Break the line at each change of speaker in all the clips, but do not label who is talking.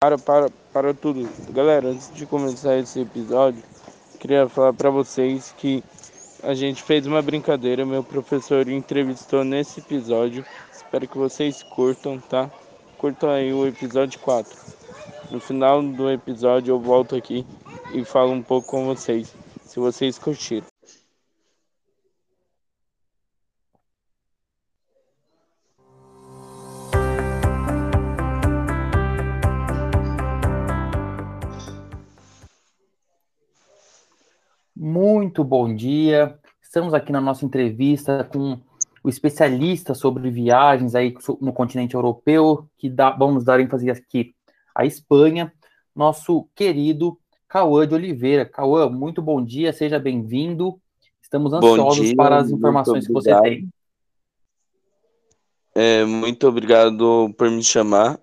Para, para, para tudo. Galera, antes de começar esse episódio, queria falar para vocês que a gente fez uma brincadeira, meu professor entrevistou nesse episódio. Espero que vocês curtam, tá? Curtam aí o episódio 4. No final do episódio eu volto aqui e falo um pouco com vocês, se vocês curtiram.
Bom dia. Estamos aqui na nossa entrevista com o especialista sobre viagens aí no continente europeu, que dá, vamos dar ênfase aqui à Espanha, nosso querido Cauã de Oliveira. Cauã, muito bom dia, seja bem-vindo. Estamos ansiosos dia, para as informações que você tem.
É, muito obrigado por me chamar.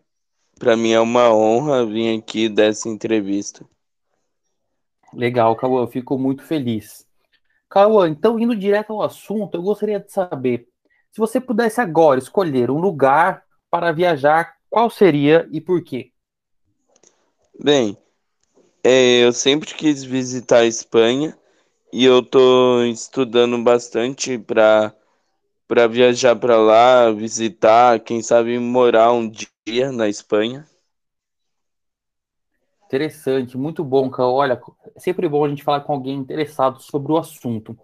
Para mim é uma honra vir aqui dessa entrevista.
Legal, Cauã, eu fico muito feliz. Cauã, então indo direto ao assunto, eu gostaria de saber, se você pudesse agora escolher um lugar para viajar, qual seria e por quê?
Bem, é, eu sempre quis visitar a Espanha e eu tô estudando bastante para para viajar para lá, visitar, quem sabe morar um dia na Espanha.
Interessante, muito bom, Cauã. Olha, é sempre bom a gente falar com alguém interessado sobre o assunto.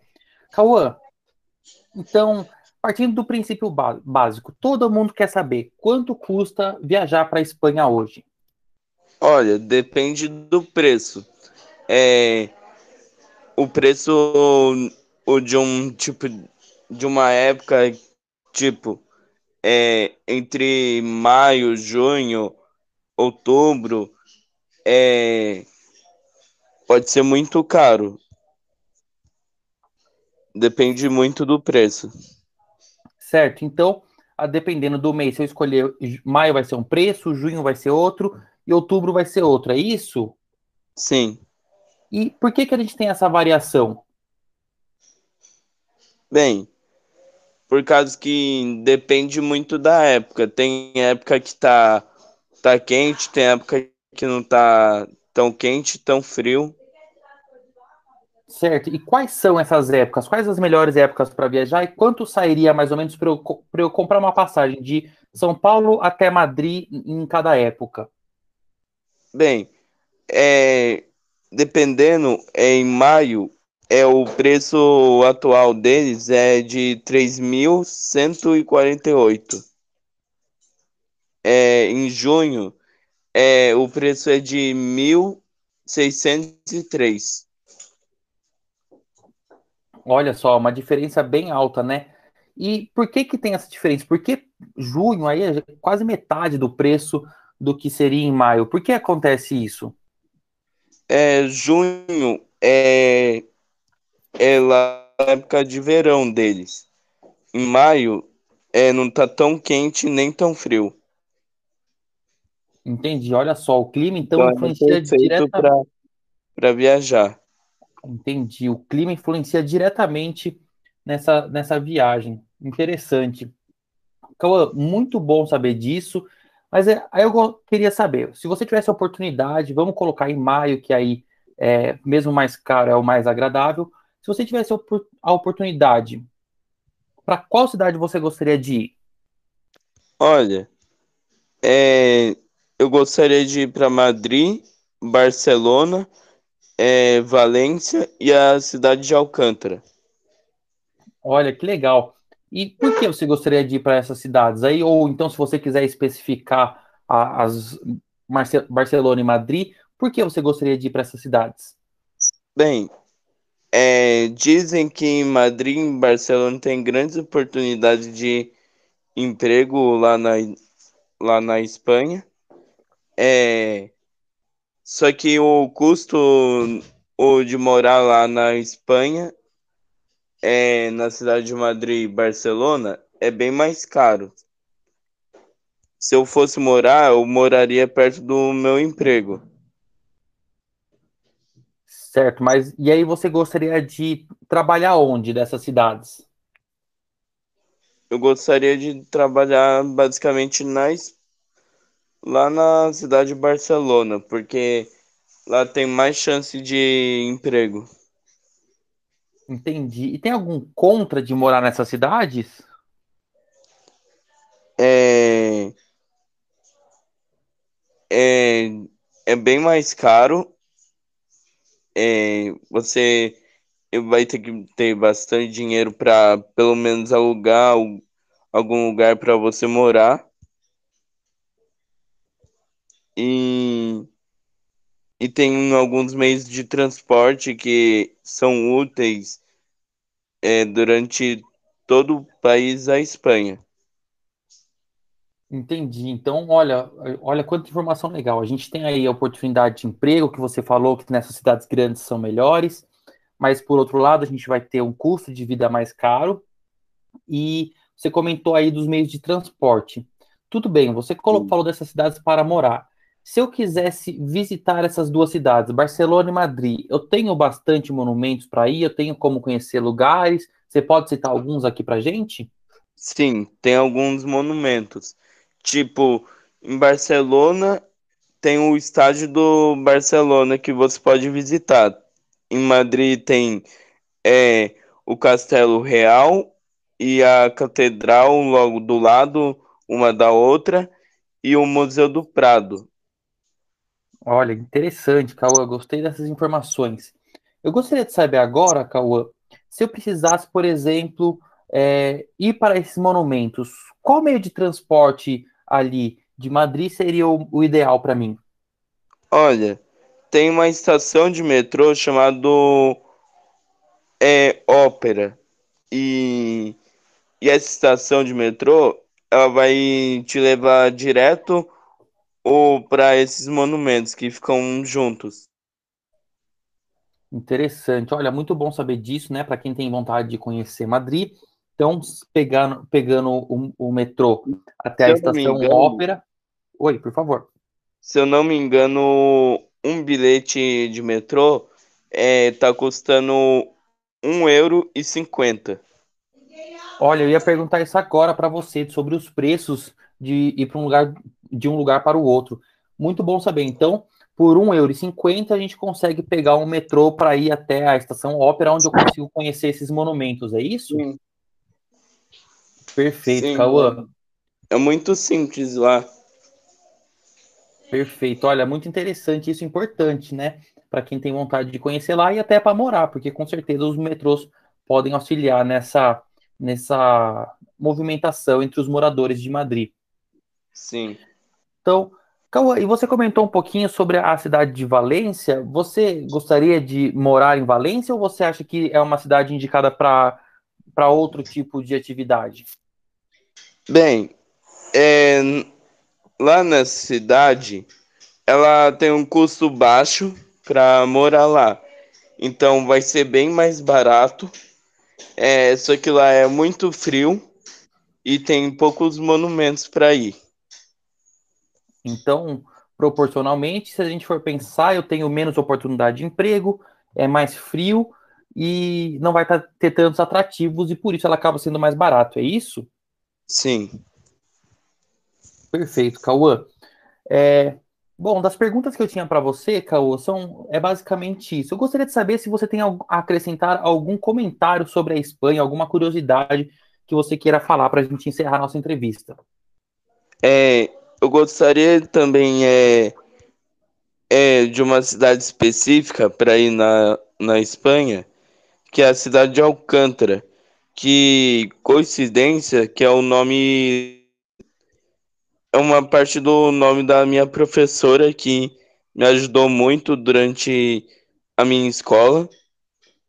Cauã, então, partindo do princípio básico, todo mundo quer saber quanto custa viajar para a Espanha hoje.
Olha, depende do preço. É, o preço o de um tipo de uma época tipo é, entre maio, junho, outubro é, pode ser muito caro. Depende muito do preço.
Certo. Então, a dependendo do mês, se eu escolher maio vai ser um preço, junho vai ser outro e outubro vai ser outro. É isso?
Sim.
E por que que a gente tem essa variação?
Bem, por causa que depende muito da época. Tem época que tá tá quente, tem época que não tá tão quente, tão frio.
Certo. E quais são essas épocas? Quais as melhores épocas para viajar? E quanto sairia mais ou menos para eu, eu comprar uma passagem de São Paulo até Madrid em cada época?
Bem, é, dependendo, é, em maio, é o preço atual deles é de 3.148. É, em junho é, o preço é de 1.603.
Olha só, uma diferença bem alta, né? E por que que tem essa diferença? Porque junho aí é quase metade do preço do que seria em maio. Por que acontece isso?
É, junho é, é lá na época de verão deles. Em maio é, não tá tão quente nem tão frio.
Entendi. Olha só, o clima então, então é influencia diretamente
para viajar.
Entendi. O clima influencia diretamente nessa, nessa viagem. Interessante. Cauã, muito bom saber disso. Mas é, aí eu queria saber, se você tivesse a oportunidade, vamos colocar em maio, que aí é mesmo mais caro, é o mais agradável. Se você tivesse a oportunidade, para qual cidade você gostaria de ir?
Olha, é, eu gostaria de ir para Madrid, Barcelona, é, Valência e a cidade de Alcântara.
Olha, que legal. E por que você gostaria de ir para essas cidades aí? Ou então, se você quiser especificar as Barcelona e Madrid, por que você gostaria de ir para essas cidades?
Bem, é, dizem que em Madrid e Barcelona tem grandes oportunidades de emprego lá na, lá na Espanha. É, só que o custo o de morar lá na Espanha, é, na cidade de Madrid e Barcelona, é bem mais caro. Se eu fosse morar, eu moraria perto do meu emprego.
Certo, mas e aí você gostaria de trabalhar onde dessas cidades?
Eu gostaria de trabalhar basicamente na, lá na cidade de Barcelona, porque lá tem mais chance de emprego.
Entendi. E tem algum contra de morar nessas cidades?
É, é, é bem mais caro. É, você vai ter que ter bastante dinheiro para pelo menos alugar algum lugar para você morar. E, e tem alguns meios de transporte que são úteis é, durante todo o país a Espanha.
Entendi. Então, olha, olha quanta informação legal. A gente tem aí a oportunidade de emprego que você falou que nessas cidades grandes são melhores, mas por outro lado, a gente vai ter um custo de vida mais caro e você comentou aí dos meios de transporte. Tudo bem, você falou dessas cidades para morar. Se eu quisesse visitar essas duas cidades, Barcelona e Madrid, eu tenho bastante monumentos para ir, eu tenho como conhecer lugares. Você pode citar alguns aqui para gente?
Sim, tem alguns monumentos. Tipo, em Barcelona tem o estádio do Barcelona que você pode visitar. Em Madrid tem é, o Castelo Real e a Catedral logo do lado, uma da outra, e o Museu do Prado.
Olha, interessante, Cauã. Gostei dessas informações. Eu gostaria de saber agora, Cauã, se eu precisasse, por exemplo, é, ir para esses monumentos, qual meio de transporte ali de Madrid seria o, o ideal para mim?
Olha, tem uma estação de metrô chamado é, Ópera. E, e essa estação de metrô, ela vai te levar direto ou para esses monumentos que ficam juntos.
Interessante. Olha, muito bom saber disso, né? Para quem tem vontade de conhecer Madrid. Então, pegando, pegando o, o metrô até Se a estação engano, Ópera. Oi, por favor.
Se eu não me engano, um bilhete de metrô é, tá custando um euro e cinquenta.
Olha, eu ia perguntar isso agora para você sobre os preços de ir para um lugar de um lugar para o outro. Muito bom saber. Então, por R$1,50 a gente consegue pegar um metrô para ir até a estação Ópera, onde eu consigo conhecer esses monumentos, é isso? Sim. Perfeito, Sim, Cauã.
É muito simples lá.
Perfeito. Olha, muito interessante, isso é importante, né? Para quem tem vontade de conhecer lá e até para morar, porque com certeza os metrôs podem auxiliar nessa, nessa movimentação entre os moradores de Madrid.
Sim.
Então, Cauã, e você comentou um pouquinho sobre a cidade de Valência. Você gostaria de morar em Valência ou você acha que é uma cidade indicada para outro tipo de atividade?
Bem, é, lá na cidade, ela tem um custo baixo para morar lá. Então vai ser bem mais barato. É, só que lá é muito frio e tem poucos monumentos para ir.
Então, proporcionalmente, se a gente for pensar, eu tenho menos oportunidade de emprego, é mais frio e não vai ter tantos atrativos e por isso ela acaba sendo mais barato, é isso?
Sim.
Perfeito, Cauã. É, bom, das perguntas que eu tinha para você, Cauã, são é basicamente isso. Eu gostaria de saber se você tem a acrescentar algum comentário sobre a Espanha, alguma curiosidade que você queira falar para a gente encerrar nossa entrevista.
É, eu gostaria também é, é de uma cidade específica para ir na, na Espanha, que é a cidade de Alcântara, que coincidência que é o nome é uma parte do nome da minha professora que me ajudou muito durante a minha escola,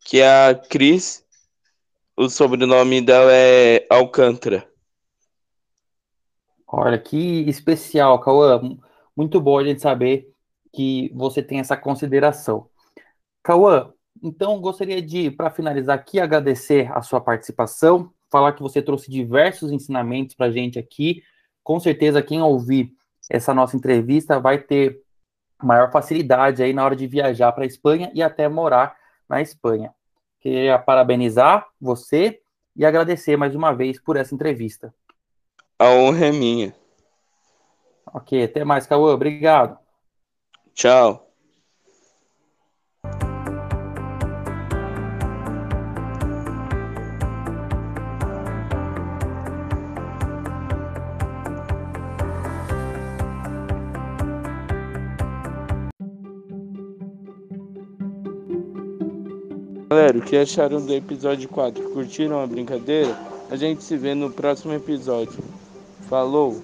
que é a Cris. O sobrenome dela é Alcântara.
Olha, que especial, Cauã. Muito bom a gente saber que você tem essa consideração. Cauã, então gostaria de, para finalizar aqui, agradecer a sua participação, falar que você trouxe diversos ensinamentos para a gente aqui. Com certeza, quem ouvir essa nossa entrevista vai ter maior facilidade aí na hora de viajar para a Espanha e até morar na Espanha. Queria parabenizar você e agradecer mais uma vez por essa entrevista.
A honra é minha.
Ok, até mais, Cauã. Obrigado.
Tchau. Galera, o que acharam do episódio 4? Curtiram a brincadeira? A gente se vê no próximo episódio. Falou!